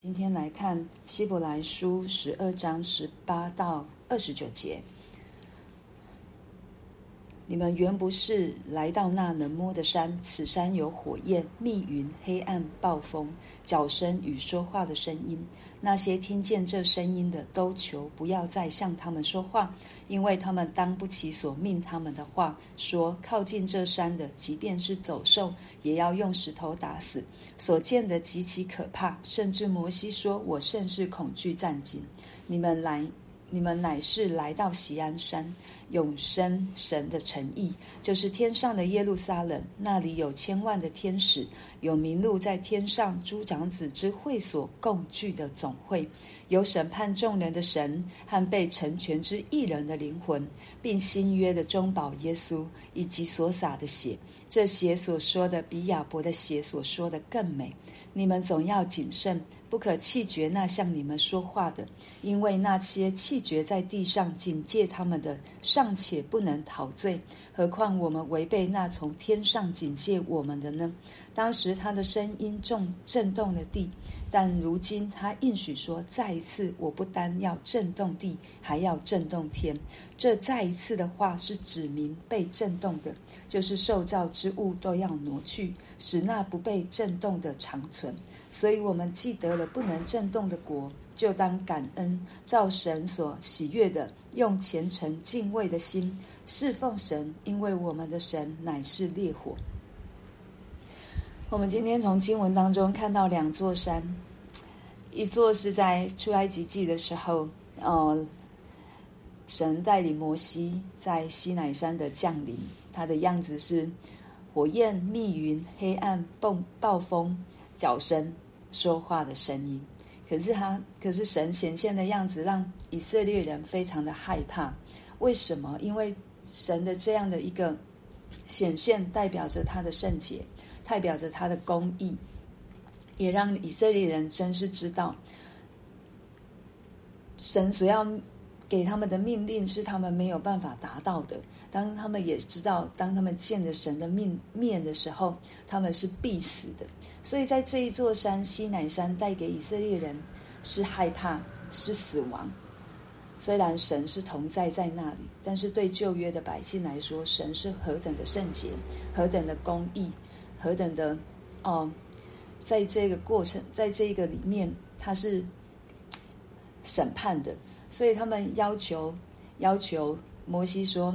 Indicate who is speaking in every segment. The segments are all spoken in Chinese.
Speaker 1: 今天来看希伯来书十二章十八到二十九节。你们原不是来到那能摸的山，此山有火焰、密云、黑暗、暴风、脚声与说话的声音。那些听见这声音的，都求不要再向他们说话，因为他们当不起所命他们的话。说靠近这山的，即便是走兽，也要用石头打死。所见的极其可怕，甚至摩西说：“我甚是恐惧战惊。”你们来。你们乃是来到锡安山，永生神的诚意，就是天上的耶路撒冷。那里有千万的天使，有名录在天上诸长子之会所共聚的总会，有审判众人的神和被成全之一人的灵魂，并新约的中保耶稣，以及所洒的血。这血所说的，比亚伯的血所说的更美。你们总要谨慎。不可弃绝那向你们说话的，因为那些弃绝在地上警戒他们的，尚且不能陶醉，何况我们违背那从天上警戒我们的呢？当时他的声音重震动了地，但如今他应许说：再一次，我不单要震动地，还要震动天。这再一次的话是指明被震动的，就是受造之物都要挪去，使那不被震动的长存。所以，我们既得。了不能震动的国，就当感恩，照神所喜悦的，用虔诚敬畏的心侍奉神，因为我们的神乃是烈火。我们今天从经文当中看到两座山，一座是在出埃及记的时候，呃，神带领摩西在西乃山的降临，他的样子是火焰、密云、黑暗、暴暴风、脚声。说话的声音，可是他，可是神显现的样子让以色列人非常的害怕。为什么？因为神的这样的一个显现，代表着他的圣洁，代表着他的公义，也让以色列人真是知道，神所要给他们的命令是他们没有办法达到的。当他们也知道，当他们见着神的面面的时候，他们是必死的。所以在这一座山西南山带给以色列人是害怕，是死亡。虽然神是同在在那里，但是对旧约的百姓来说，神是何等的圣洁，何等的公义，何等的哦，在这个过程，在这个里面，他是审判的。所以他们要求要求摩西说。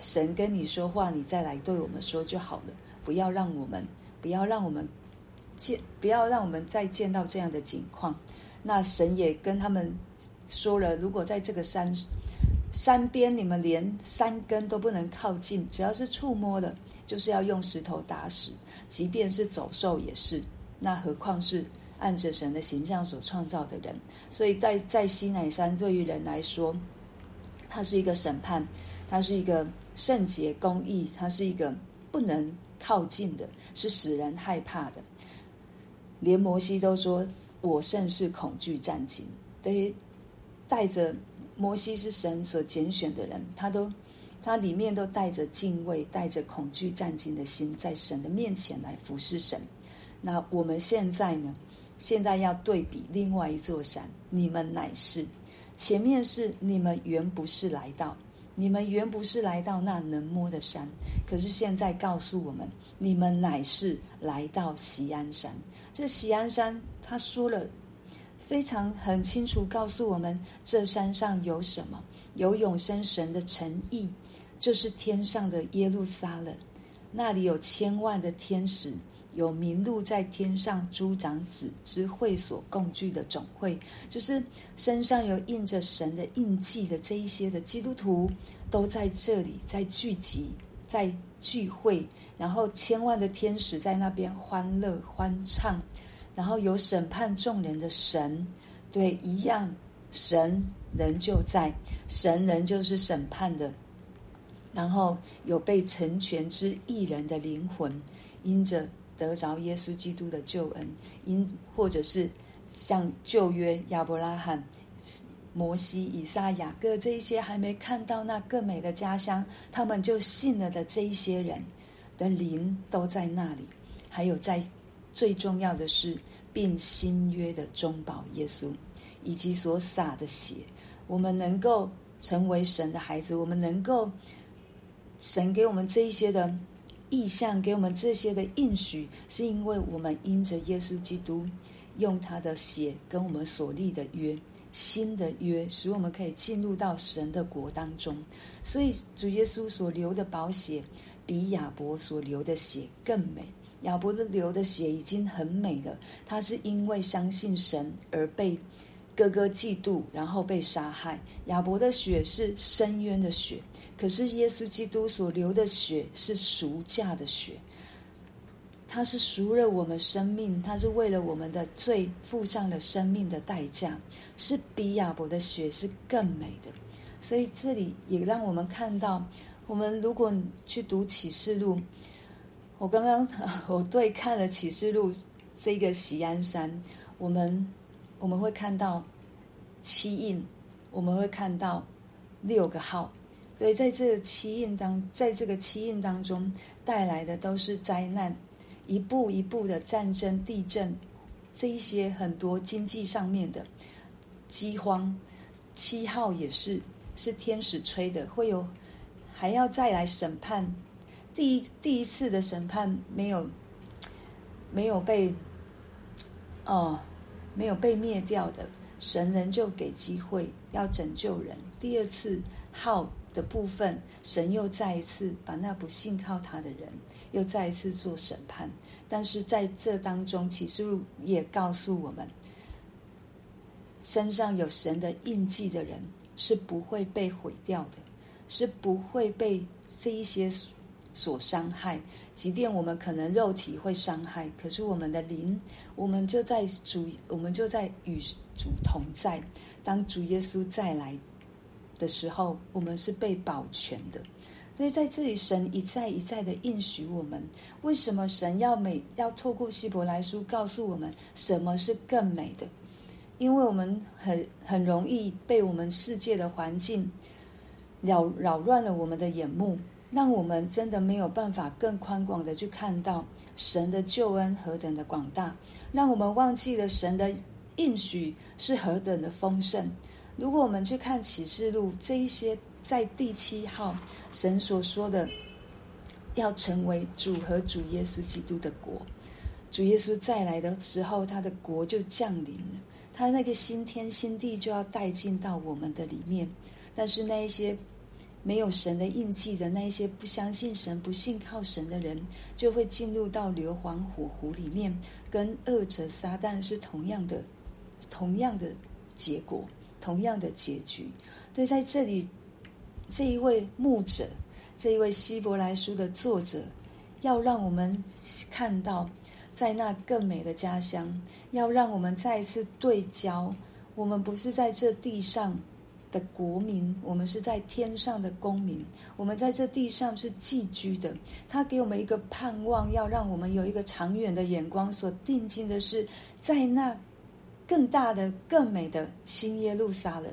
Speaker 1: 神跟你说话，你再来对我们说就好了，不要让我们，不要让我们见，不要让我们再见到这样的景况。那神也跟他们说了，如果在这个山山边，你们连山根都不能靠近，只要是触摸的，就是要用石头打死，即便是走兽也是。那何况是按着神的形象所创造的人？所以在在西乃山，对于人来说，它是一个审判。它是一个圣洁公义，它是一个不能靠近的，是使人害怕的。连摩西都说：“我甚是恐惧战兢。”等于带着摩西是神所拣选的人，他都他里面都带着敬畏、带着恐惧战兢的心，在神的面前来服侍神。那我们现在呢？现在要对比另外一座山，你们乃是前面是你们原不是来到。你们原不是来到那能摸的山，可是现在告诉我们，你们乃是来到锡安山。这锡安山，他说了非常很清楚，告诉我们这山上有什么？有永生神的诚意，就是天上的耶路撒冷，那里有千万的天使。有名录在天上诸长子之会所共聚的总会，就是身上有印着神的印记的这一些的基督徒，都在这里在聚集，在聚会，然后千万的天使在那边欢乐欢唱，然后有审判众人的神，对，一样，神仍旧在，神仍就是审判的，然后有被成全之艺人的灵魂，因着。得着耶稣基督的救恩，因或者是像旧约亚伯拉罕、摩西、以撒、雅各这一些还没看到那更美的家乡，他们就信了的这一些人的灵都在那里。还有在最重要的是并新约的中保耶稣，以及所洒的血，我们能够成为神的孩子，我们能够神给我们这一些的意象，给我们这些的应许，是因为我们因着耶稣基督用他的血跟我们所立的约，新的约，使我们可以进入到神的国当中。所以主耶稣所流的宝血，比亚伯所流的血更美。亚伯的流的血已经很美了，他是因为相信神而被哥哥嫉妒，然后被杀害。亚伯的血是深渊的血，可是耶稣基督所流的血是赎价的血，他是赎了我们生命，他是为了我们的罪付上了生命的代价，是比亚伯的血是更美的。所以这里也让我们看到，我们如果去读启示录。我刚刚 我对看了启示录这个喜安山，我们我们会看到七印，我们会看到六个号，所以在这个七印当，在这个七印当中带来的都是灾难，一步一步的战争、地震，这一些很多经济上面的饥荒。七号也是是天使吹的，会有还要再来审判。第一第一次的审判没有没有被哦没有被灭掉的，神人就给机会要拯救人。第二次号的部分，神又再一次把那不信靠他的人又再一次做审判。但是在这当中，启示录也告诉我们，身上有神的印记的人是不会被毁掉的，是不会被这一些。所伤害，即便我们可能肉体会伤害，可是我们的灵，我们就在主，我们就在与主同在。当主耶稣再来的时候，我们是被保全的。所以在这里，神一再一再的应许我们。为什么神要美，要透过希伯来书告诉我们什么是更美的？因为我们很很容易被我们世界的环境扰扰乱了我们的眼目。让我们真的没有办法更宽广的去看到神的救恩何等的广大，让我们忘记了神的应许是何等的丰盛。如果我们去看启示录这一些，在第七号神所说的，要成为主和主耶稣基督的国，主耶稣再来的时候，他的国就降临了，他那个新天新地就要带进到我们的里面，但是那一些。没有神的印记的那一些不相信神、不信靠神的人，就会进入到硫磺火湖里面，跟恶者撒旦是同样的、同样的结果、同样的结局。所以在这里，这一位牧者，这一位希伯来书的作者，要让我们看到，在那更美的家乡，要让我们再一次对焦，我们不是在这地上。的国民，我们是在天上的公民，我们在这地上是寄居的。他给我们一个盼望，要让我们有一个长远的眼光，所定睛的是在那更大的、更美的新耶路撒冷。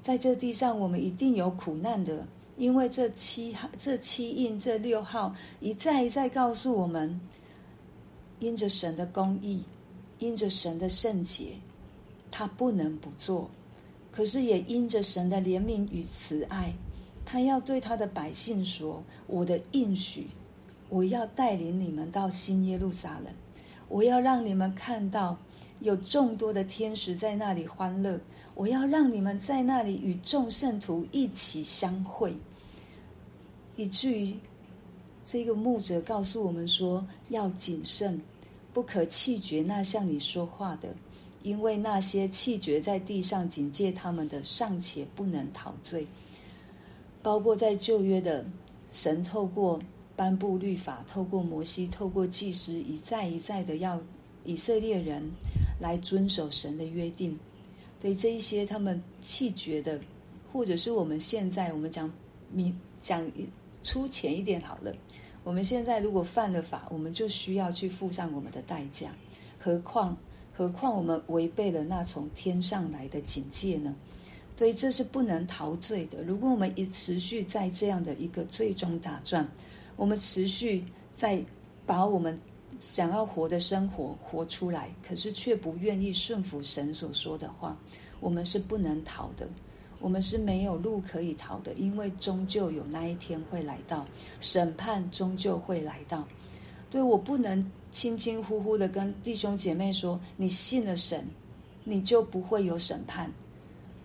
Speaker 1: 在这地上，我们一定有苦难的，因为这七号、这七印、这六号一再一再告诉我们，因着神的公义，因着神的圣洁，他不能不做。可是也因着神的怜悯与慈爱，他要对他的百姓说：“我的应许，我要带领你们到新耶路撒冷，我要让你们看到有众多的天使在那里欢乐，我要让你们在那里与众圣徒一起相会。”以至于这个牧者告诉我们说：“要谨慎，不可弃绝那向你说话的。”因为那些弃绝在地上警戒他们的，尚且不能陶醉。包括在旧约的神，透过颁布律法，透过摩西，透过祭司，一再一再的要以色列人来遵守神的约定。对这一些他们弃绝的，或者是我们现在我们讲你讲粗浅一点好了，我们现在如果犯了法，我们就需要去付上我们的代价，何况。何况我们违背了那从天上来的警戒呢？所以这是不能逃罪的。如果我们一持续在这样的一个罪中打转，我们持续在把我们想要活的生活活出来，可是却不愿意顺服神所说的话，我们是不能逃的，我们是没有路可以逃的，因为终究有那一天会来到，审判终究会来到。对，我不能轻轻呼呼的跟弟兄姐妹说，你信了神，你就不会有审判。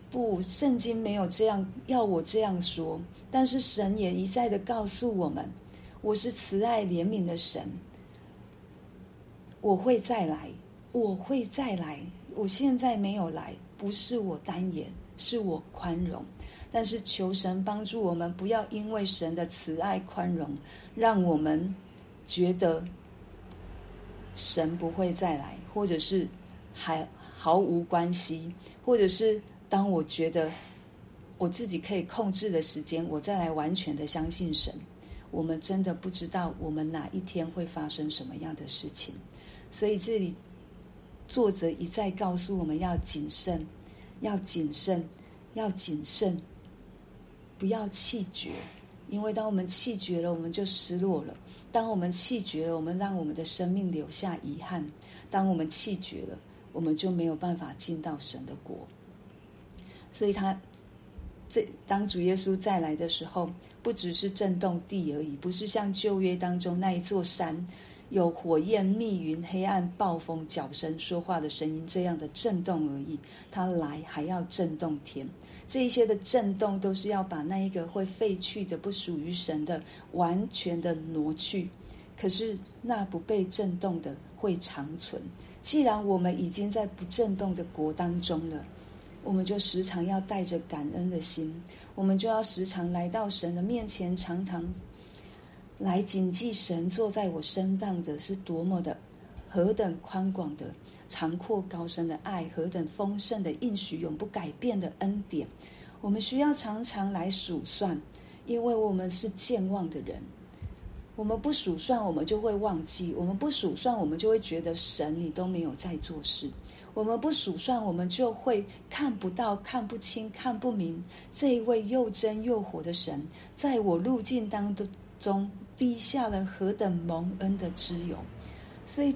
Speaker 1: 不，圣经没有这样要我这样说，但是神也一再的告诉我们，我是慈爱怜悯的神，我会再来，我会再来。我现在没有来，不是我单言，是我宽容。但是求神帮助我们，不要因为神的慈爱宽容，让我们觉得神不会再来，或者是还毫无关系，或者是。当我觉得我自己可以控制的时间，我再来完全的相信神。我们真的不知道我们哪一天会发生什么样的事情，所以这里作者一再告诉我们要谨慎，要谨慎，要谨慎，不要气绝。因为当我们气绝了，我们就失落了；当我们气绝了，我们让我们的生命留下遗憾；当我们气绝了，我们就没有办法进到神的国。所以他这当主耶稣再来的时候，不只是震动地而已，不是像旧约当中那一座山有火焰、密云、黑暗、暴风、脚声、说话的声音这样的震动而已。他来还要震动天，这一些的震动都是要把那一个会废去的、不属于神的完全的挪去。可是那不被震动的会长存。既然我们已经在不震动的国当中了。我们就时常要带着感恩的心，我们就要时常来到神的面前，常常来谨记神坐在我身上的是多么的何等宽广的长阔高深的爱，何等丰盛的应许，永不改变的恩典。我们需要常常来数算，因为我们是健忘的人。我们不数算，我们就会忘记；我们不数算，我们就会觉得神你都没有在做事。我们不数算，我们就会看不到、看不清、看不明这一位又真又活的神，在我路径当中滴下了何等蒙恩的脂油。所以，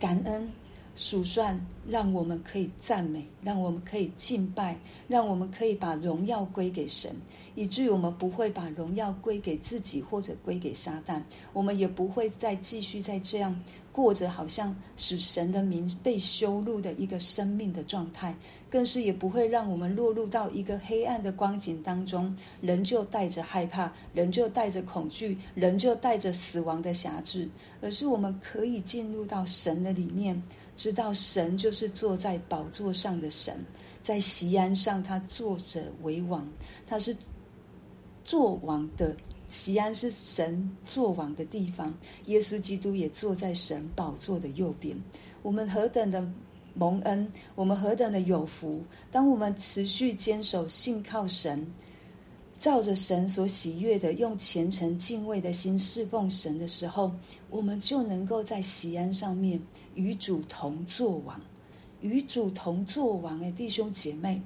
Speaker 1: 感恩数算，让我们可以赞美，让我们可以敬拜，让我们可以把荣耀归给神，以至于我们不会把荣耀归给自己或者归给撒旦，我们也不会再继续再这样。过着好像使神的名被羞辱的一个生命的状态，更是也不会让我们落入到一个黑暗的光景当中，人就带着害怕，人就带着恐惧，人就带着死亡的辖制，而是我们可以进入到神的里面，知道神就是坐在宝座上的神，在席安上他坐着为王，他是做王的。西安是神作王的地方，耶稣基督也坐在神宝座的右边。我们何等的蒙恩，我们何等的有福！当我们持续坚守信靠神，照着神所喜悦的，用虔诚敬畏的心侍奉神的时候，我们就能够在西安上面与主同作王，与主同作王。哎，弟兄姐妹。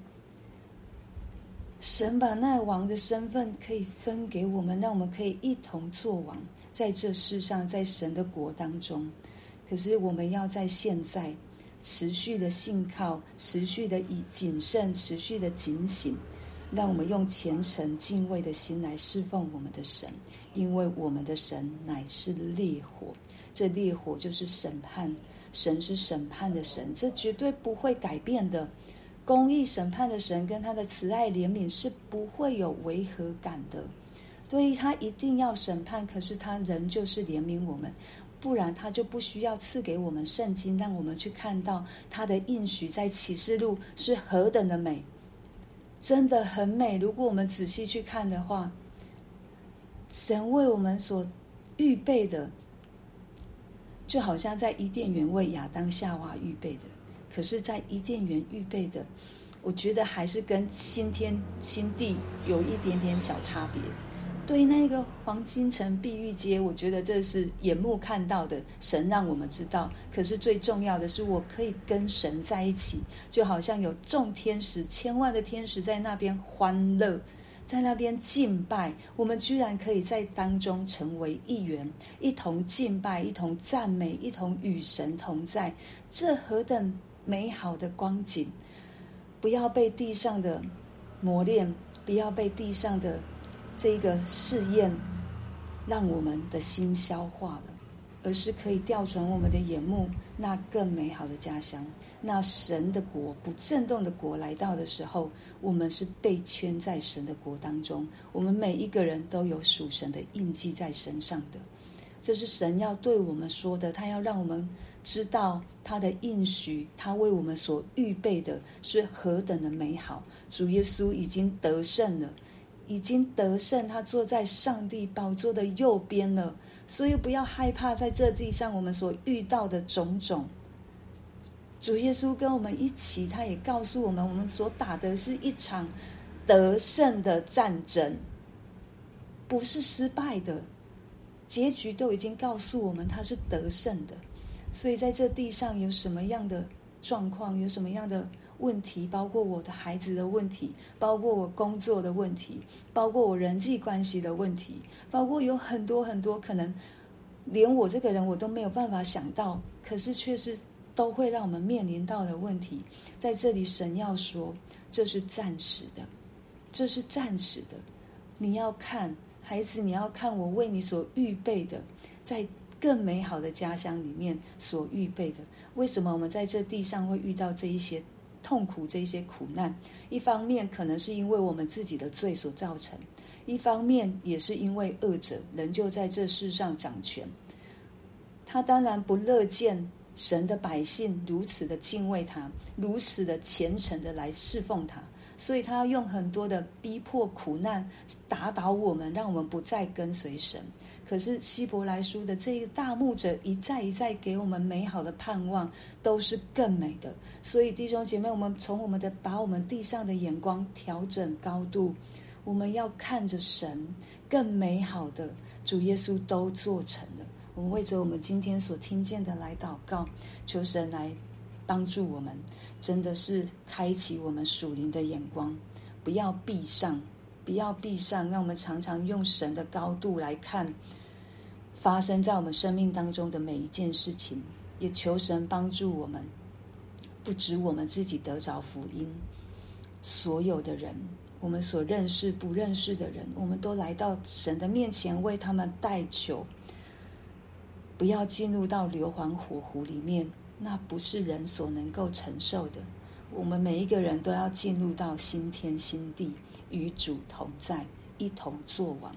Speaker 1: 神把那王的身份可以分给我们，让我们可以一同做王，在这世上，在神的国当中。可是我们要在现在持续的信靠，持续的以谨慎，持续的警醒，让我们用虔诚敬畏的心来侍奉我们的神，因为我们的神乃是烈火，这烈火就是审判，神是审判的神，这绝对不会改变的。公义审判的神跟他的慈爱怜悯是不会有违和感的，所以他一定要审判。可是他仍旧是怜悯我们，不然他就不需要赐给我们圣经，让我们去看到他的应许在启示录是何等的美，真的很美。如果我们仔细去看的话，神为我们所预备的，就好像在伊甸园为亚当夏娃预备的。可是，在伊甸园预备的，我觉得还是跟新天新地有一点点小差别。对那个黄金城碧玉街，我觉得这是眼目看到的，神让我们知道。可是最重要的是，我可以跟神在一起，就好像有众天使、千万的天使在那边欢乐，在那边敬拜，我们居然可以在当中成为一员，一同敬拜，一同赞美，一同与神同在，这何等美好的光景！不要被地上的磨练，不要被地上的这个试验，让我们的心消化了。而是可以调转我们的眼目，那更美好的家乡，那神的国不震动的国来到的时候，我们是被圈在神的国当中。我们每一个人都有属神的印记在身上的，这是神要对我们说的。他要让我们知道他的应许，他为我们所预备的是何等的美好。主耶稣已经得胜了，已经得胜，他坐在上帝宝座的右边了。所以不要害怕，在这地上我们所遇到的种种。主耶稣跟我们一起，他也告诉我们，我们所打的是一场得胜的战争，不是失败的。结局都已经告诉我们，他是得胜的。所以在这地上有什么样的状况，有什么样的问题，包括我的孩子的问题，包括我工作的问题，包括我人际关系的问题，包括有很多很多可能，连我这个人我都没有办法想到，可是却是都会让我们面临到的问题。在这里，神要说，这是暂时的，这是暂时的。你要看，孩子，你要看我为你所预备的，在更美好的家乡里面所预备的。为什么我们在这地上会遇到这一些？痛苦这一些苦难，一方面可能是因为我们自己的罪所造成，一方面也是因为恶者仍旧在这世上掌权。他当然不乐见神的百姓如此的敬畏他，如此的虔诚的来侍奉他，所以他要用很多的逼迫、苦难打倒我们，让我们不再跟随神。可是希伯来书的这一个大牧者一再一再给我们美好的盼望，都是更美的。所以弟兄姐妹，我们从我们的把我们地上的眼光调整高度，我们要看着神更美好的主耶稣都做成了。我们为着我们今天所听见的来祷告，求神来帮助我们，真的是开启我们属灵的眼光，不要闭上。不要闭上，让我们常常用神的高度来看发生在我们生命当中的每一件事情，也求神帮助我们，不止我们自己得着福音，所有的人，我们所认识、不认识的人，我们都来到神的面前为他们代求，不要进入到硫磺火湖里面，那不是人所能够承受的。我们每一个人都要进入到新天新地。与主同在，一同作王。